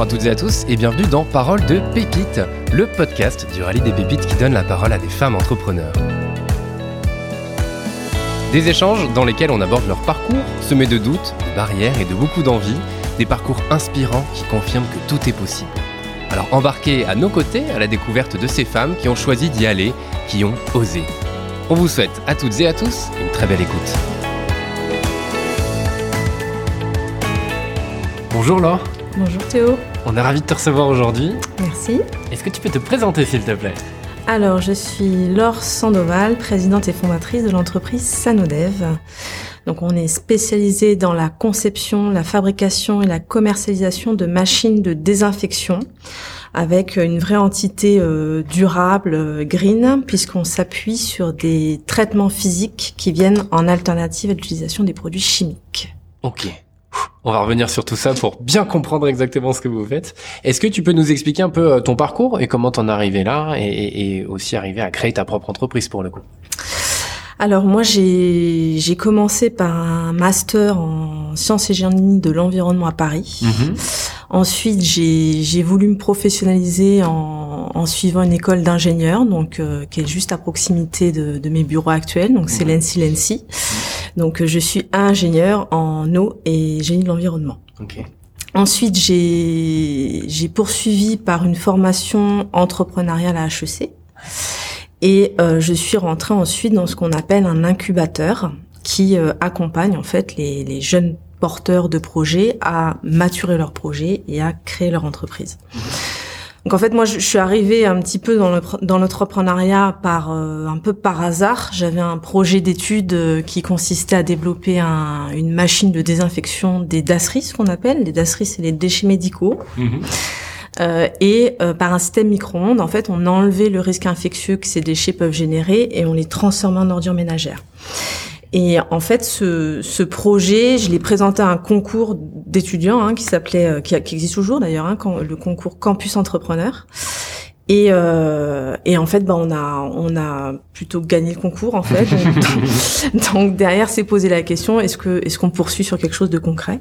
Bonjour à toutes et à tous et bienvenue dans Parole de Pépites, le podcast du rallye des pépites qui donne la parole à des femmes entrepreneurs. Des échanges dans lesquels on aborde leur parcours, semé de doutes, de barrières et de beaucoup d'envie, des parcours inspirants qui confirment que tout est possible. Alors embarquez à nos côtés à la découverte de ces femmes qui ont choisi d'y aller, qui ont osé. On vous souhaite à toutes et à tous une très belle écoute. Bonjour Laure. Bonjour Théo. On est ravis de te recevoir aujourd'hui. Merci. Est-ce que tu peux te présenter s'il te plaît? Alors, je suis Laure Sandoval, présidente et fondatrice de l'entreprise Sanodev. Donc, on est spécialisé dans la conception, la fabrication et la commercialisation de machines de désinfection avec une vraie entité euh, durable, euh, green, puisqu'on s'appuie sur des traitements physiques qui viennent en alternative à l'utilisation des produits chimiques. Ok. On va revenir sur tout ça pour bien comprendre exactement ce que vous faites. Est-ce que tu peux nous expliquer un peu euh, ton parcours et comment t'en es arrivé là et, et aussi arriver à créer ta propre entreprise pour le coup? Alors moi j'ai commencé par un master en sciences et génie de l'environnement à Paris. Mhm. Ensuite j'ai voulu me professionnaliser en, en suivant une école d'ingénieur donc euh, qui est juste à proximité de, de mes bureaux actuels donc c'est l'ENSI l'ENSI. Donc je suis ingénieur en eau et génie de l'environnement. Ensuite, j'ai j'ai poursuivi par une formation entrepreneuriale à HEC. Et euh, je suis rentrée ensuite dans ce qu'on appelle un incubateur qui euh, accompagne en fait les, les, jeunes porteurs de projets à maturer leur projet et à créer leur entreprise. Donc en fait, moi, je, suis arrivée un petit peu dans, le, dans l'entrepreneuriat par euh, un peu par hasard. J'avais un projet d'étude qui consistait à développer un, une machine de désinfection des dasseries, ce qu'on appelle les dasseries, c'est les déchets médicaux. Mhm. Euh, et euh, par un système micro-ondes, en fait, on enlevait le risque infectieux que ces déchets peuvent générer et on les transformait en ordures ménagères. Et en fait, ce, ce projet, je l'ai présenté à un concours d'étudiants hein, qui s'appelait, euh, qui, qui, existe toujours d'ailleurs, hein, le concours Campus Entrepreneur. Et, euh, et en fait, bah, on a on a plutôt gagné le concours en fait. donc, derrière, c'est poser la question est-ce que est-ce qu'on poursuit sur quelque chose de concret?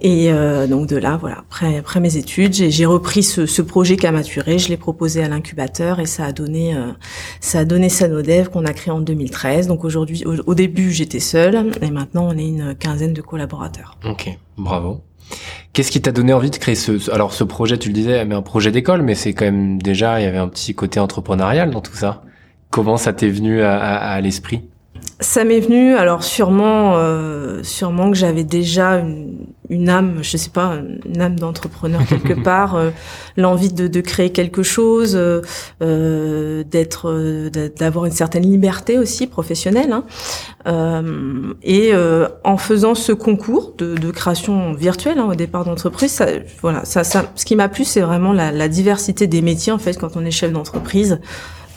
Et euh, donc de là, voilà. Après après mes études, j'ai repris ce, ce, projet qui a maturé. Je l'ai proposé à l'incubateur et ça a donné euh, ça a donné Sanodev qu'on a créé en 2013. Donc aujourd'hui, au, au début, j'étais seule et maintenant on est une quinzaine de collaborateurs. Ok, bravo. Qu'est-ce qui t'a donné envie de créer ce, alors ce projet, tu le disais, mais un projet d'école, mais c'est quand même déjà, il y avait un petit côté entrepreneurial dans tout ça. Comment ça t'est venu à, à l'esprit? Ça m'est venu, alors sûrement, euh, sûrement que j'avais déjà une, une, âme, je sais pas, une âme d'entrepreneur quelque part, euh, l'envie de, de, créer quelque chose, euh, d'être, euh, d'avoir une certaine liberté aussi professionnelle. Hein. Euh, et en faisant ce concours de, de création virtuelle hein, au départ d'entreprise, ça, voilà, ça, ça, ce qui m'a plu, c'est vraiment la, la diversité des métiers en fait quand on est chef d'entreprise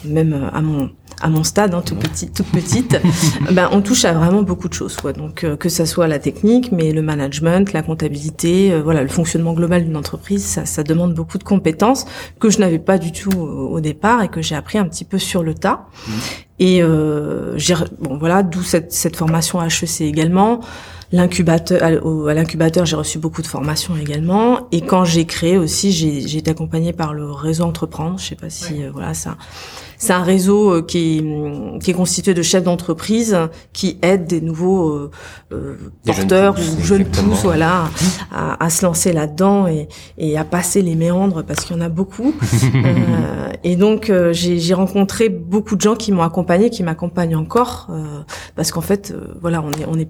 même à mon à mon stade, hein, tout petit, toute petite, ben on touche à vraiment beaucoup de choses. Quoi. Donc euh, que ça soit la technique, mais le management, la comptabilité, euh, voilà, le fonctionnement global d'une entreprise, ça, ça, demande beaucoup de compétences que je n'avais pas du tout au, départ et que j'ai appris un petit peu sur le tas. Mmh. Et euh, bon voilà, d'où cette, cette formation HEC également. L'incubateur, à l'incubateur, j'ai reçu beaucoup de formations également. Et quand j'ai créé aussi, j'ai été accompagnée par le réseau Entreprendre. Je sais pas si euh, voilà ça c'est un réseau euh, qui est, qui est constitué de chefs d'entreprise qui aident des nouveaux euh, euh porteurs ou jeunes pousses, voilà, à, à, se lancer là-dedans et, et, à passer les méandres parce qu'il y en a beaucoup. euh, et donc euh, j'ai rencontré beaucoup de gens qui m'ont accompagné, qui m'accompagnent encore, parce qu'en fait, voilà, on est on est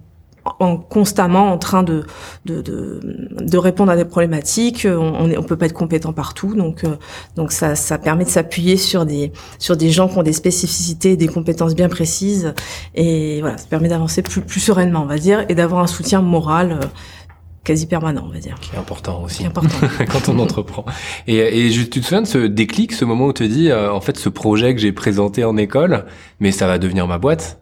en, constamment en train de, de, de, de, répondre à des problématiques. On, on, on peut pas être compétent partout, donc euh, donc ça, ça permet de s'appuyer sur des sur des gens qui ont des spécificités, des compétences bien précises, et voilà, ça permet d'avancer plus plus sereinement, on va dire, et d'avoir un soutien moral. Euh, quasi permanent, on va dire. Qui est important aussi. Qui est important. quand on entreprend. Et, et tu te souviens de ce déclic, ce moment où tu te dis, euh, en fait, ce projet que j'ai présenté en école, mais ça va devenir ma boîte?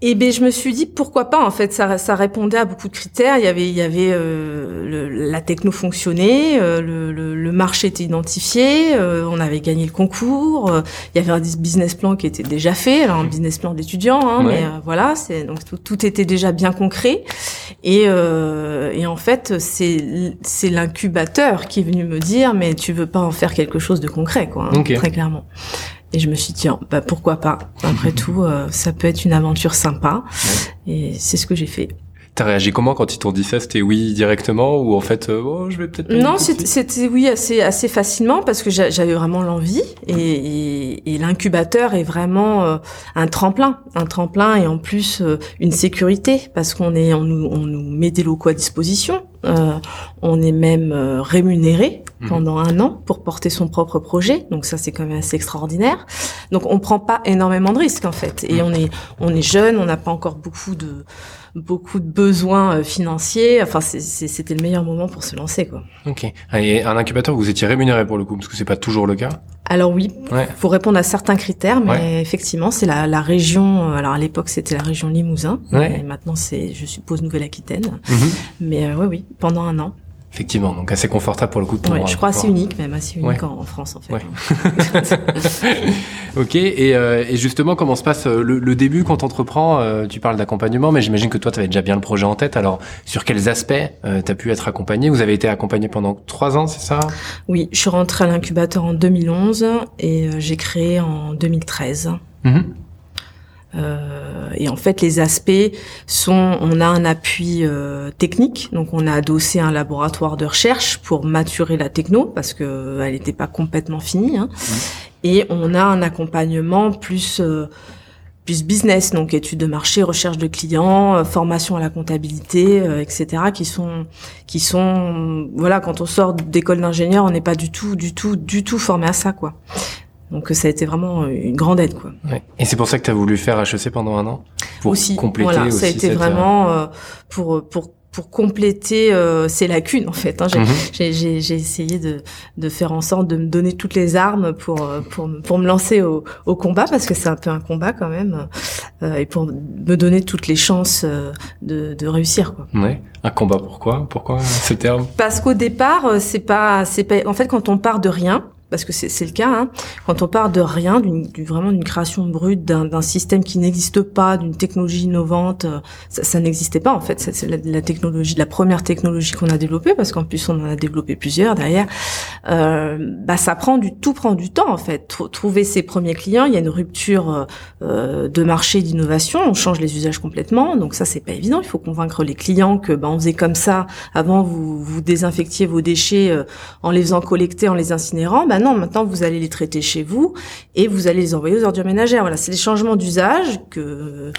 Et ben je me suis dit pourquoi pas en fait ça, ça répondait à beaucoup de critères il y avait il y avait euh, le, la techno fonctionnait euh, le, le, le, marché était identifié euh, on avait gagné le concours euh, il y avait un business plan qui était déjà fait alors un business plan d'étudiant hein, ouais. mais voilà c'est donc tout, tout, était déjà bien concret et et en fait c'est c'est l'incubateur qui est venu me dire mais tu veux pas en faire quelque chose de concret quoi hein, okay. très clairement et je me suis dit, tiens, bah pourquoi pas Après tout, euh, ça peut être une aventure sympa. Ouais. Et c'est ce que j'ai fait. T'as réagi comment quand ils t'ont dit ça? C'était oui directement ou en fait, euh, oh, je vais peut-être. Non, c'était oui assez assez facilement parce que j'avais vraiment l'envie et, et, et l'incubateur est vraiment euh, un tremplin, un tremplin et en plus euh, une sécurité parce qu'on est on nous, on nous met des locaux à disposition, on est même euh, rémunéré mmh. pendant un an pour porter son propre projet, donc ça c'est quand même assez extraordinaire. Donc on prend pas énormément de risques en fait et mmh. on est on est jeune, on n'a pas encore beaucoup de beaucoup de besoins euh, financiers. Enfin, c'était le meilleur moment pour se lancer, quoi. Ok. Et un incubateur, vous étiez rémunéré pour le coup, parce que c'est pas toujours le cas? Alors oui, ouais. faut répondre à certains critères, mais ouais. effectivement, c'est la, la, région. Alors à l'époque, c'était la région Limousin. Ouais. Et maintenant, c'est, je suppose, Nouvelle-Aquitaine. Mm -hmm. Mais euh, oui, oui, pendant un an. Effectivement, donc assez confortable pour le coup. Pour ouais, je crois assez unique, même assez unique ouais. en, en, France en fait. Ouais. ok, et, euh, et, justement, comment se passe euh, le, le début quand tu entreprends euh, Tu parles d'accompagnement, mais j'imagine que toi, tu avais déjà bien le projet en tête. Alors, sur quels aspects euh, tu as pu être accompagné? Vous avez été accompagné pendant trois ans, c'est ça? Oui, je suis rentrée à l'incubateur en 2011 et euh, j'ai créé en 2013. Mm -hmm. Euh, et en fait, les aspects sont, on a un appui euh, technique, donc on a adossé un laboratoire de recherche pour maturer la techno parce que euh, elle n'était pas complètement finie, hein. et on a un accompagnement plus euh, plus business, donc études de marché, recherche de clients, euh, formation à la comptabilité, etc., qui sont qui sont voilà, quand on sort d'école d'ingénieur, on n'est pas du tout du tout du tout formé à ça, quoi. Donc ça a été vraiment une grande aide quoi. Ouais. Et c'est pour ça que tu as voulu faire HEC pendant un an? Pour aussi, compléter voilà, aussi ça a été cette... vraiment euh, pour pour pour compléter euh, ces lacunes en fait. Hein. J'ai mm -hmm. essayé de, de faire en sorte de me donner toutes les armes pour pour, pour me lancer au, au combat parce que c'est un peu un combat quand même euh, et pour me donner toutes les chances euh, de, de réussir. Quoi. Ouais. Un combat pourquoi? Pourquoi ce terme? Parce qu'au départ c'est pas c'est pas en fait quand on part de rien parce que c'est le cas, hein, quand on part de rien, vraiment d'une création brute, d'un système qui n'existe pas, d'une technologie innovante, euh, ça, ça n'existait pas en fait. C'est la, la, technologie, la première technologie qu'on a développée, parce qu'en plus on en a développé plusieurs derrière. Euh, bah ça prend du tout prend du temps en fait. Trouver ses premiers clients, il y a une rupture euh, de marché, d'innovation, on change les usages complètement, donc ça c'est pas évident. Il faut convaincre les clients que bah on faisait comme ça. Avant vous vous désinfectiez vos déchets euh, en les faisant collecter, en les incinérant. Bah non, maintenant vous allez les traiter chez vous et vous allez les envoyer aux ordures ménagères. Voilà, c'est des changements d'usage que,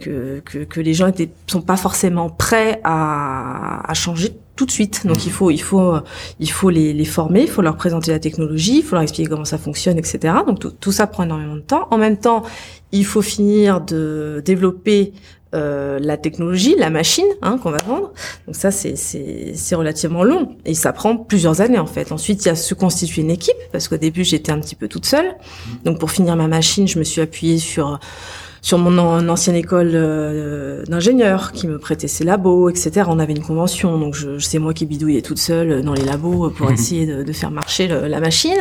que, que que les gens étaient sont pas forcément prêts à, à changer tout de suite. Donc il faut il faut il faut les, les former, il faut leur présenter la technologie, il faut leur expliquer comment ça fonctionne, etc. Donc tout, tout ça prend énormément de temps. En même temps, il faut finir de développer euh, la technologie, la machine hein, qu'on va vendre. Donc ça, c'est relativement long et ça prend plusieurs années en fait. Ensuite, il y a se constituer une équipe parce qu'au début, j'étais un petit peu toute seule. Donc pour finir ma machine, je me suis appuyée sur sur mon ancienne école euh, d'ingénieur qui me prêtait ses labos, etc. On avait une convention, donc je, c'est moi qui bidouillais toute seule dans les labos pour essayer de, de faire marcher le, la machine.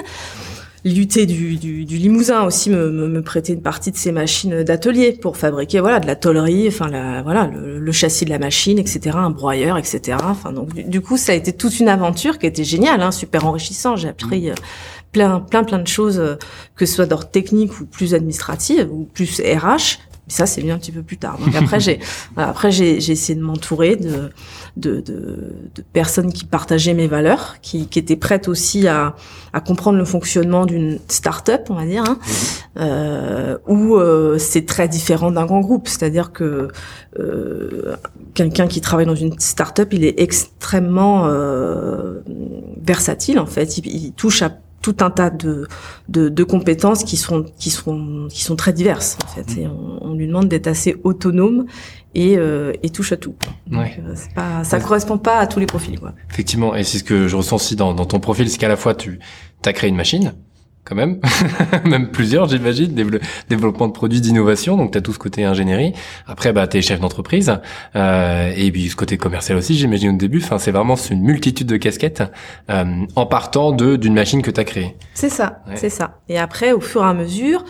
L'UT du, du, du, Limousin aussi me, me, me, prêtait une partie de ses machines d'atelier pour fabriquer voilà de la tollerie, enfin la, voilà le, le, châssis de la machine, etc. Un broyeur, etc. Enfin donc du, du, coup ça a été toute une aventure qui était géniale, hein, super enrichissant. J'ai appris euh, plein plein plein de choses euh, que ce soit d'ordre technique ou plus administrative ou plus RH mais ça, c'est bien un petit peu plus tard. Donc après, j'ai après j'ai essayé de m'entourer de, de, de, de, personnes qui partageaient mes valeurs, qui, qui étaient prêtes aussi à, à comprendre le fonctionnement d'une start-up, on va dire, hein, mmh. euh, où euh, c'est très différent d'un grand groupe. C'est-à-dire que euh, quelqu'un qui travaille dans une start-up, il est extrêmement euh, versatile en fait. Il, il touche à tout un tas de, de, de, compétences qui sont qui sont qui sont très diverses en fait et on, on lui demande d'être assez autonome et, euh, et touche à tout. Donc, ouais. euh, pas, ça ouais. correspond pas à tous les profils quoi. Effectivement et c'est ce que je ressens aussi dans, dans ton profil c'est qu'à la fois tu as créé une machine quand même, même plusieurs, j'imagine, développement de produits d'innovation. Donc, tu as tout ce côté ingénierie. Après, bah, tu es chef d'entreprise. Euh, et puis, ce côté commercial aussi, j'imagine au début. Enfin, c'est vraiment une multitude de casquettes euh, en partant de d'une machine que tu as créée. C'est ça, c'est ça. Et après, au fur et à mesure,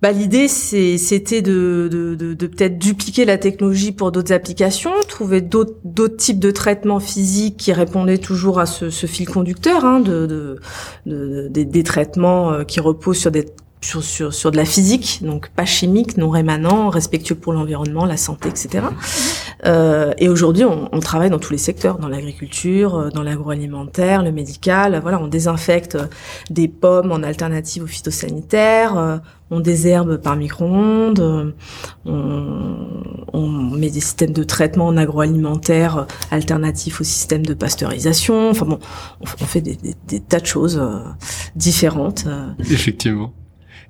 bah, l'idée, c'était de, peut-être dupliquer la technologie pour d'autres applications, trouver d'autres types de traitements physiques qui répondaient toujours à ce, fil conducteur, hein, de, de, des traitements euh, qui reposent sur des sur, sur, sur de la physique, donc pas chimique, non rémanent, respectueux pour l'environnement, la santé, etc. Euh, et aujourd'hui, on, on, travaille dans tous les secteurs, dans l'agriculture, euh, dans l'agroalimentaire, le médical. Voilà, on désinfecte des pommes en alternative aux phytosanitaires on désherbe par micro-ondes, on, met des systèmes de traitement en agroalimentaire alternatifs au système de pasteurisation. Enfin bon, on, fait des, tas de choses euh, différentes. Euh. Effectivement.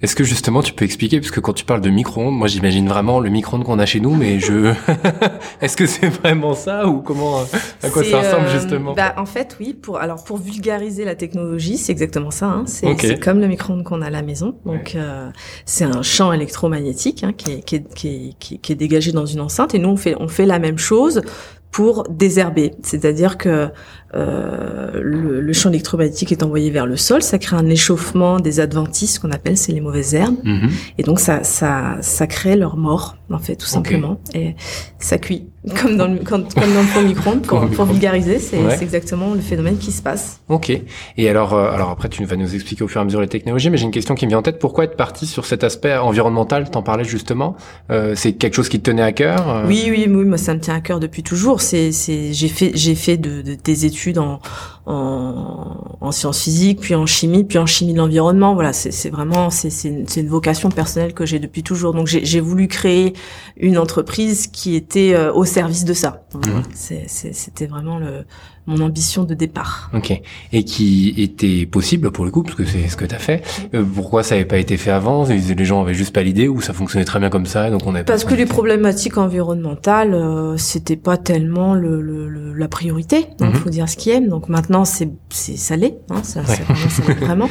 Est-ce que justement tu peux expliquer parce que quand tu parles de micro-ondes, moi j'imagine vraiment le micro-ondes qu'on a chez nous, mais je est-ce que c'est vraiment ça ou comment à quoi ça ressemble euh, justement? bah, en fait oui pour alors pour vulgariser la technologie c'est exactement ça. Hein. C'est comme le micro-ondes qu'on a à la maison. Donc euh, c'est un champ électromagnétique hein, qui, est, qui, est, qui, est, qui, est, dégagé dans une enceinte et nous on fait on fait la même chose pour désherber, c'est-à-dire que euh, le, le, champ électromagnétique est envoyé vers le sol, ça crée un échauffement des adventices qu'on appelle, c'est les mauvaises herbes, mhm. et donc ça, ça, ça crée leur mort en fait tout simplement, et ça cuit comme dans le, comme, comme dans le micro-ondes pour, pour vulgariser, c'est exactement le phénomène qui se passe. Ok. Et alors, euh, alors après tu vas nous expliquer au fur et à mesure les technologies, mais j'ai une question qui me vient en tête. Pourquoi être parti sur cet aspect environnemental T'en parlais justement. Euh, c'est quelque chose qui te tenait à cœur euh? Oui, oui, oui, moi ça me tient à cœur depuis toujours. C'est, c'est, j'ai fait, j'ai fait de, de, des études en, en, sciences physiques, puis en chimie, puis en chimie de l'environnement. Voilà, c'est vraiment c'est une vocation personnelle que j'ai depuis toujours. Donc j'ai voulu créer une entreprise qui était euh, au service de ça. Mmh. C'était vraiment le mon ambition de départ. Ok. Et qui était possible pour le coup, parce que c'est ce que tu as fait. Euh, pourquoi ça n'avait pas été fait avant? Les gens avaient juste pas l'idée ou ça fonctionnait très bien comme ça, donc on avait Parce que les problématiques environnementales, euh, c'était pas tellement le, le, la priorité. Il mhm. faut dire ce qui est. Donc maintenant, c'est c'est salé, hein, ça, vraiment, vraiment.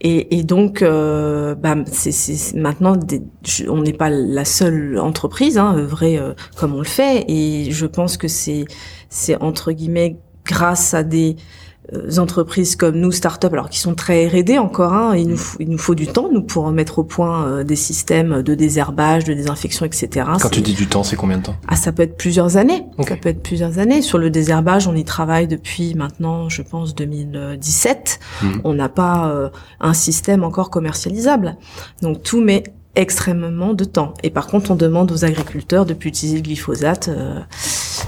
Et, et donc, euh, bah, c'est maintenant, on n'est pas la seule entreprise, hein, vrai euh, comme on le fait. Et je pense que c'est c'est entre guillemets grâce à des entreprises comme nous, start-up, alors qui sont très R&D encore, hein, il, nous faut, il nous faut du temps, nous, pour mettre au point euh, des systèmes de désherbage, de désinfection, etc. Quand tu dis du temps, c'est combien de temps? Ah, ça peut être plusieurs années. Ça peut être plusieurs années. Sur le désherbage, on y travaille depuis maintenant, je pense, 2017. Mhm. On n'a pas euh, un système encore commercialisable. Donc tout met extrêmement de temps. Et par contre, on demande aux agriculteurs de plus utiliser le glyphosate. Euh,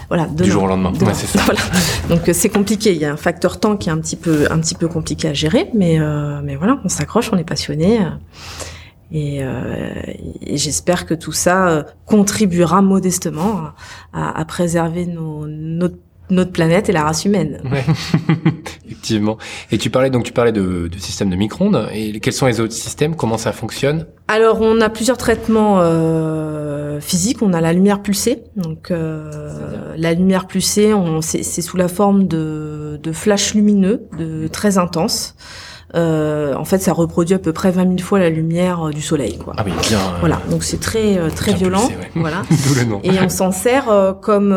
voilà, du jour au lendemain. ça. Donc euh, c'est compliqué. Il y a un facteur temps qui est un petit peu un petit peu compliqué à gérer, mais euh, mais voilà, on s'accroche, on est passionné. Et, et j'espère que tout ça contribuera modestement à, à préserver nos, notre notre planète et la race humaine. Ouais. Effectivement. Et tu parlais donc tu parlais de, de système de micro-ondes. Et quels sont les autres systèmes? Comment ça fonctionne? Alors on a plusieurs traitements euh, physiques. On a la lumière pulsée. Donc euh, la lumière pulsée, c'est sous la forme de, de flashs lumineux, de très intenses. Euh, en fait, ça reproduit à peu près 20 000 fois la lumière euh, du soleil. Quoi. Ah oui, bien. Euh, voilà, donc c'est très très violent. Voilà. Et on s'en sert comme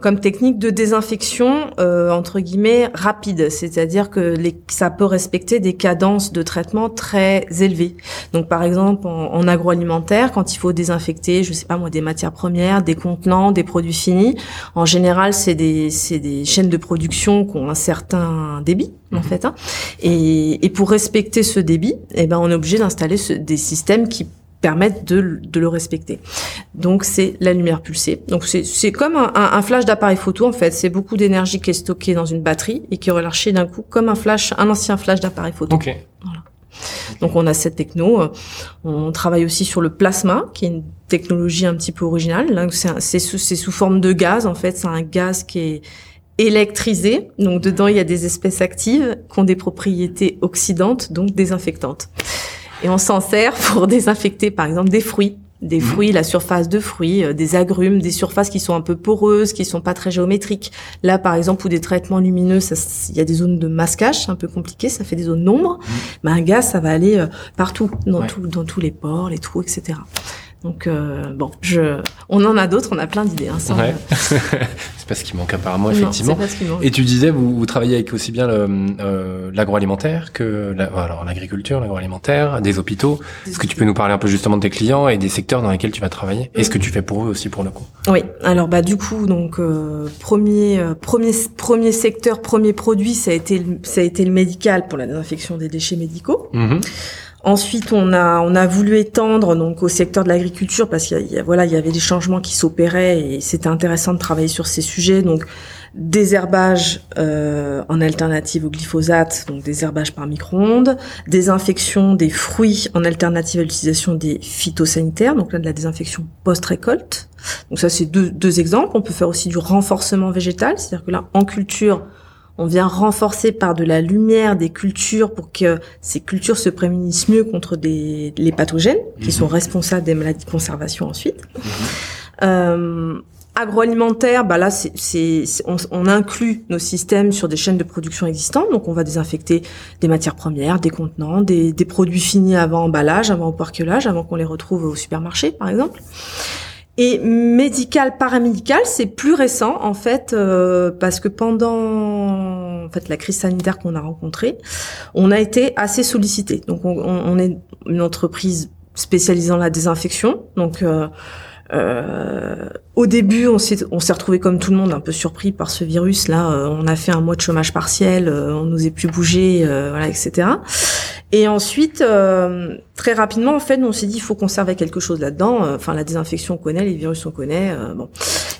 comme technique de désinfection entre guillemets rapide, c'est-à-dire que les, ça peut respecter des cadences de traitement très élevées. Donc par exemple en, agroalimentaire, quand il faut désinfecter, je sais pas moi, des matières premières, des contenants, des produits finis, en général c'est des c'est des chaînes de production qui ont un certain débit en mhm. fait. Hein. Et, et, pour respecter ce débit, eh ben, on est obligé d'installer des systèmes qui permettent de, de le respecter. Donc c'est la lumière pulsée. Donc c'est comme un, un flash d'appareil photo en fait. C'est beaucoup d'énergie qui est stockée dans une batterie et qui est relâchée d'un coup comme un flash, un ancien flash d'appareil photo. Okay. Voilà. Donc on a cette techno. On travaille aussi sur le plasma, qui est une technologie un petit peu originale. C'est sous, sous forme de gaz en fait. C'est un gaz qui est électrisé. Donc dedans, il y a des espèces actives qui ont des propriétés oxydantes, donc désinfectantes. Et on s'en sert pour désinfecter, par exemple, des fruits, des mhm. fruits, la surface de fruits, des agrumes, des surfaces qui sont un peu poreuses, qui sont pas très géométriques. Là, par exemple, où des traitements lumineux, il y a des zones de masquage, un peu compliqué, ça fait des zones d'ombre. Mhm. Mais un gaz, ça va aller partout, dans, tout, dans tous les pores, les trous, etc. Donc euh, bon, je, on en a d'autres, on a plein d'idées. Hein, ouais. c'est pas ce qui manque apparemment, effectivement. Et tu disais, vous, vous travaillez avec aussi bien euh, l'agroalimentaire que la, alors l'agriculture, l'agroalimentaire, des hôpitaux. Est-ce que tu peux nous parler un peu justement de tes clients et des secteurs dans lesquels tu vas travailler Et ce que tu fais pour eux aussi pour le coup? Oui. Alors bah du coup, donc euh, premier euh, premier premier secteur, premier produit, ça a été ça a été le médical pour la désinfection des déchets médicaux. Mmh. Ensuite, on a on a voulu étendre donc au secteur de l'agriculture parce qu'il y, voilà il y avait des changements qui s'opéraient et c'était intéressant de travailler sur ces sujets. Donc désherbage euh, en alternative au glyphosate, donc désherbage par micro-ondes, désinfection des fruits en alternative à l'utilisation des phytosanitaires, donc là de la désinfection post-récolte. Donc ça c'est deux, deux exemples. On peut faire aussi du renforcement végétal, c'est-à-dire que là en culture on vient renforcer par de la lumière des cultures pour que ces cultures se prémunissent mieux contre des, les pathogènes qui sont mhm. responsables des maladies de conservation ensuite. Mhm. Euh, agroalimentaire, bah là, c'est, on, inclut nos systèmes sur des chaînes de production existantes, donc on va désinfecter des matières premières, des contenants, des, des produits finis avant emballage, avant parquelage, avant qu'on les retrouve au supermarché, par exemple. Et médical, paramédical, c'est plus récent en fait, euh, parce que pendant en fait la crise sanitaire qu'on a rencontrée, on a été assez sollicité. Donc on, on est une entreprise spécialisée dans la désinfection, donc euh, euh, au début, on s'est retrouvé comme tout le monde un peu surpris par ce virus. Là, euh, on a fait un mois de chômage partiel, euh, on n'osait plus bouger, euh, voilà, etc. Et ensuite, très rapidement, en fait, on s'est dit il faut conserver quelque chose là-dedans. Enfin, la désinfection on connaît, les virus on connaît. bon,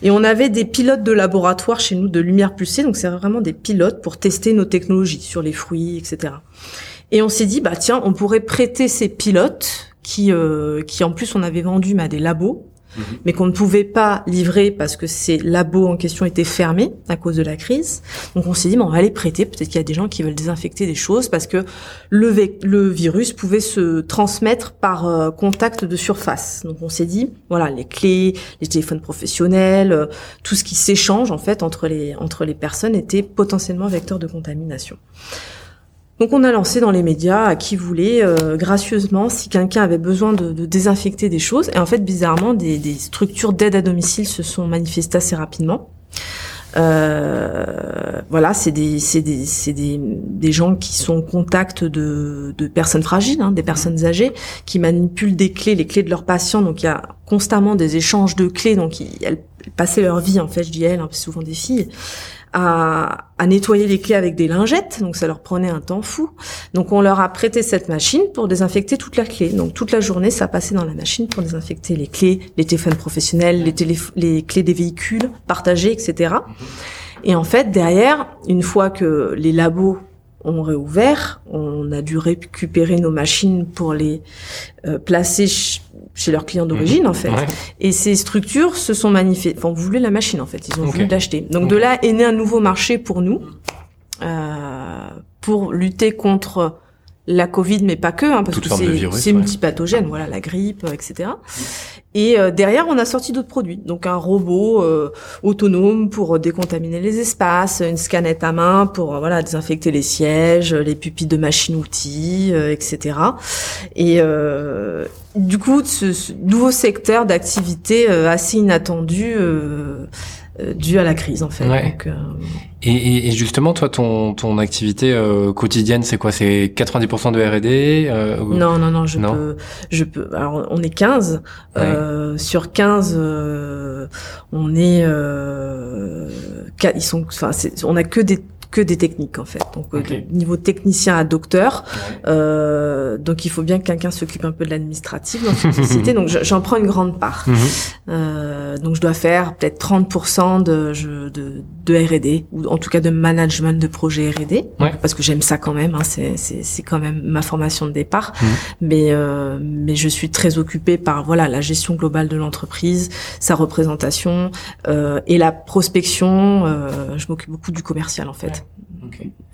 et on avait des pilotes de laboratoire chez nous de lumière pulsée, donc c'est vraiment des pilotes pour tester nos technologies sur les fruits, etc. Et on s'est dit bah tiens, on pourrait prêter ces pilotes qui qui en plus on avait vendu à des labos Mhm. mais qu'on ne pouvait pas livrer parce que ces labos en question étaient fermés à cause de la crise. Donc on s'est dit, bon, on va les prêter. Peut-être qu'il y a des gens qui veulent désinfecter des choses parce que le, le virus pouvait se transmettre par euh, contact de surface. Donc on s'est dit, voilà, les clés, les téléphones professionnels, euh, tout ce qui s'échange en fait entre les entre les personnes était potentiellement vecteur de contamination. Donc on a lancé dans les médias à qui voulait euh, gracieusement si quelqu'un avait besoin de, désinfecter des choses. Et en fait, bizarrement, des, structures d'aide à domicile se sont manifestées assez rapidement. Euh, voilà, c'est des, des, des, des, gens qui sont en contact de, de personnes fragiles, hein, des personnes âgées, qui manipulent des clés, les clés de leurs patients. Donc il y a constamment des échanges de clés. Donc elles passaient leur vie, en fait, je dis elles, hein, souvent des filles, à, à, nettoyer les clés avec des lingettes, donc ça leur prenait un temps fou. Donc on leur a prêté cette machine pour désinfecter toute la clé. Donc toute la journée, ça passait dans la machine pour désinfecter les clés, les téléphones professionnels, les, les clés des véhicules partagés, etc. Et en fait, derrière, une fois que les labos ont réouvert, on a dû récupérer nos machines pour les euh, placer chez leurs clients d'origine, en fait. Et ces structures se sont manifestées, enfin, voulaient la machine, en fait. Ils ont voulu l'acheter. Donc, de là est né un nouveau marché pour nous, euh, pour lutter contre la Covid, mais pas que, hein, parce que c'est multipathogène, voilà, la grippe, etc. Et euh, derrière, on a sorti d'autres produits, donc un robot euh, autonome pour décontaminer les espaces, une scanette à main pour euh, voilà désinfecter les sièges, les pupilles de machines-outils, etc. Et du coup, ce, ce nouveau secteur d'activité assez inattendu euh, dû à la crise en fait. Donc, euh, et, et, justement, toi, ton, ton activité euh, quotidienne, c'est quoi? C'est 90% de R&D Non, non, non, je peux, je peux. Alors, on est 15 sur 15, on est, ils sont, enfin, on a que des que des techniques en fait. Donc euh, niveau technicien à docteur. Euh, donc il faut bien que quelqu'un s'occupe un peu de l'administratif dans cette société. donc j'en prends une grande part. Mhm. euh, donc je dois faire peut-être 30% de, de, de R&D ou en tout cas de management de projet R&D parce que j'aime ça quand même. Hein, c'est c'est quand même ma formation de départ. Mhm. Mais euh, mais je suis très occupée par voilà la gestion globale de l'entreprise, sa représentation euh, et la prospection. Euh, je m'occupe beaucoup du commercial en fait.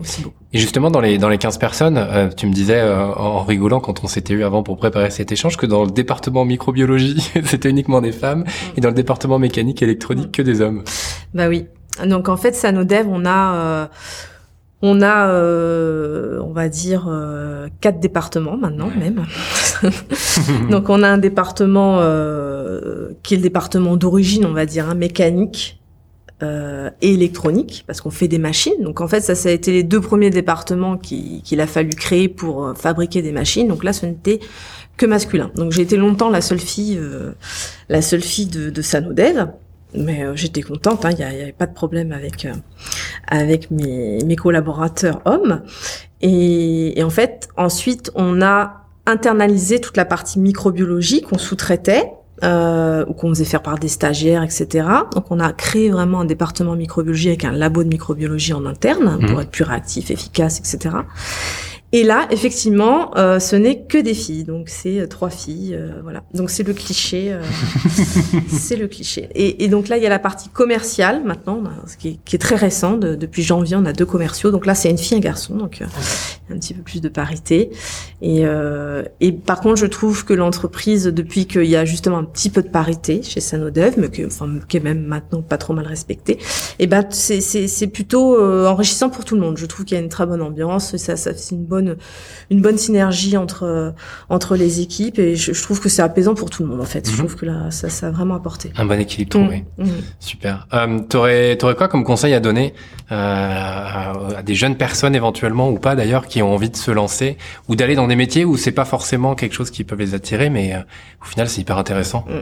Aussi beaucoup. Et justement, dans les, dans les 15 personnes, euh, tu me disais en rigolant quand on s'était eu avant pour préparer cet échange que dans le département microbiologie, c'était uniquement des femmes mm. et dans le département mécanique électronique, que des hommes. Bah oui. Donc en fait, Sanodev, on a on a, euh, on va dire, euh, quatre départements maintenant même. Donc on a un département euh, qui est le département d'origine, on va dire, hein, mécanique et électronique, parce qu'on fait des machines. Donc en fait, ça, ça a été les deux premiers départements qu'il a fallu créer pour fabriquer des machines. Donc là, ce n'était que masculin. Donc j'ai été longtemps la seule fille, la seule fille de, de Sanodev mais euh, j'étais contente, il hein, n'y avait pas de problème avec euh, avec mes, mes collaborateurs hommes. Et, et, en fait, ensuite, on a internalisé toute la partie microbiologie qu'on sous-traitait. Euh, ou qu'on faisait faire par des stagiaires, etc. Donc on a créé vraiment un département microbiologie avec un labo de microbiologie en interne pour mmh. être plus réactif, efficace, etc. Et là, effectivement, euh, ce n'est que des filles, donc c'est euh, trois filles, euh, voilà. Donc c'est le cliché, c'est le cliché. Et, et, donc là, il y a la partie commerciale maintenant, ce qui est, qui est très récent. depuis janvier, on a deux commerciaux. Donc là, c'est une fille, et un garçon, donc un petit peu plus de parité. Et, et par contre, je trouve que l'entreprise, depuis qu'il y a justement un petit peu de parité chez Sanodev, mais que, enfin, qui est même maintenant pas trop mal respectée, et ben c'est plutôt enrichissant pour tout le monde. Je trouve qu'il y a une très bonne ambiance, ça, ça c'est une bonne une bonne synergie entre entre les équipes et je, trouve que c'est apaisant pour tout le monde en fait. Je mhm. trouve que là ça, ça a vraiment apporté. Un bon équilibre trouvé. Mm, mm. Super. Euh, t'aurais t'aurais quoi comme conseil à donner euh, à, des jeunes personnes éventuellement ou pas d'ailleurs qui ont envie de se lancer ou d'aller dans des métiers où c'est pas forcément quelque chose qui peut les attirer mais euh, au final c'est hyper intéressant. Mm.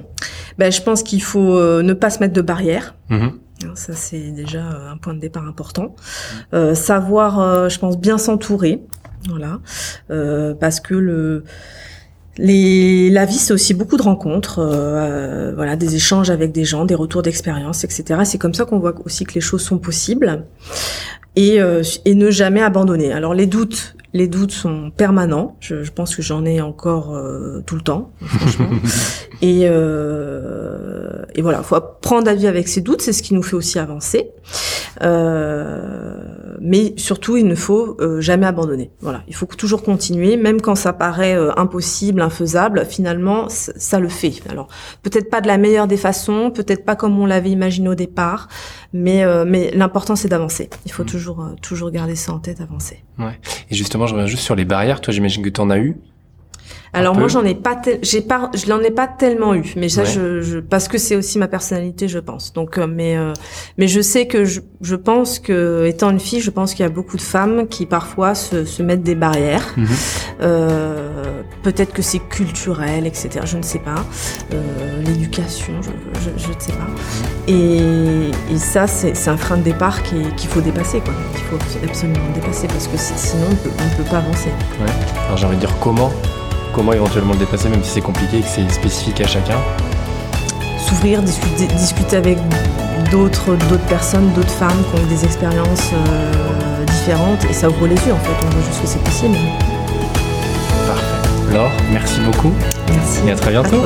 Ben je pense qu'il faut euh, ne pas se mettre de barrières. Mhm. Hein, ça, c'est déjà un point de départ important. Euh, savoir, je pense, bien s'entourer. Voilà, euh, parce que le les, la vie, c'est aussi beaucoup de rencontres, euh, euh, voilà, des échanges avec des gens, des retours d'expérience, etc. C'est comme ça qu'on voit aussi que les choses sont possibles et, et ne jamais abandonner. Alors les doutes, les doutes sont permanents. Je, je pense que j'en ai encore euh, tout le temps, franchement. et, euh, et voilà, faut apprendre à vivre avec ces doutes. C'est ce qui nous fait aussi avancer. Euh, mais surtout, il ne faut euh, jamais abandonner. Voilà, il faut toujours continuer, même quand ça paraît euh, impossible, infaisable. Finalement, ça le fait. Alors peut-être pas de la meilleure des façons, peut-être pas comme on l'avait imaginé au départ, mais mais l'important c'est d'avancer. Il faut mmh. toujours toujours garder ça en tête, avancer. Ouais. Et justement, je reviens juste sur les barrières. Toi, j'imagine que tu en as eu. Alors moi j'en ai pas j'ai pas je l'en ai pas tellement eu mais ça je, je, parce que c'est aussi ma personnalité je pense. Donc euh, mais euh, mais je sais que je, je pense que étant une fille, je pense qu'il y a beaucoup de femmes qui parfois se, se mettent des barrières. Mhm. euh, peut-être que c'est culturel etc. Je ne sais pas. Euh, l'éducation, je, je, ne sais pas. Et, et ça c'est un frein de départ qu'il faut dépasser quoi. Il faut absolument dépasser parce que sinon on peut, on peut pas avancer. Ouais. Alors j'ai envie de dire comment? Comment éventuellement le dépasser, même si c'est compliqué et que c'est spécifique à chacun S'ouvrir, discuter, discuter avec d'autres d'autres personnes, d'autres femmes qui ont des expériences euh, différentes et ça ouvre les yeux en fait, on voit juste que c'est possible. Parfait. Laure, merci beaucoup. Merci. Et à très bientôt.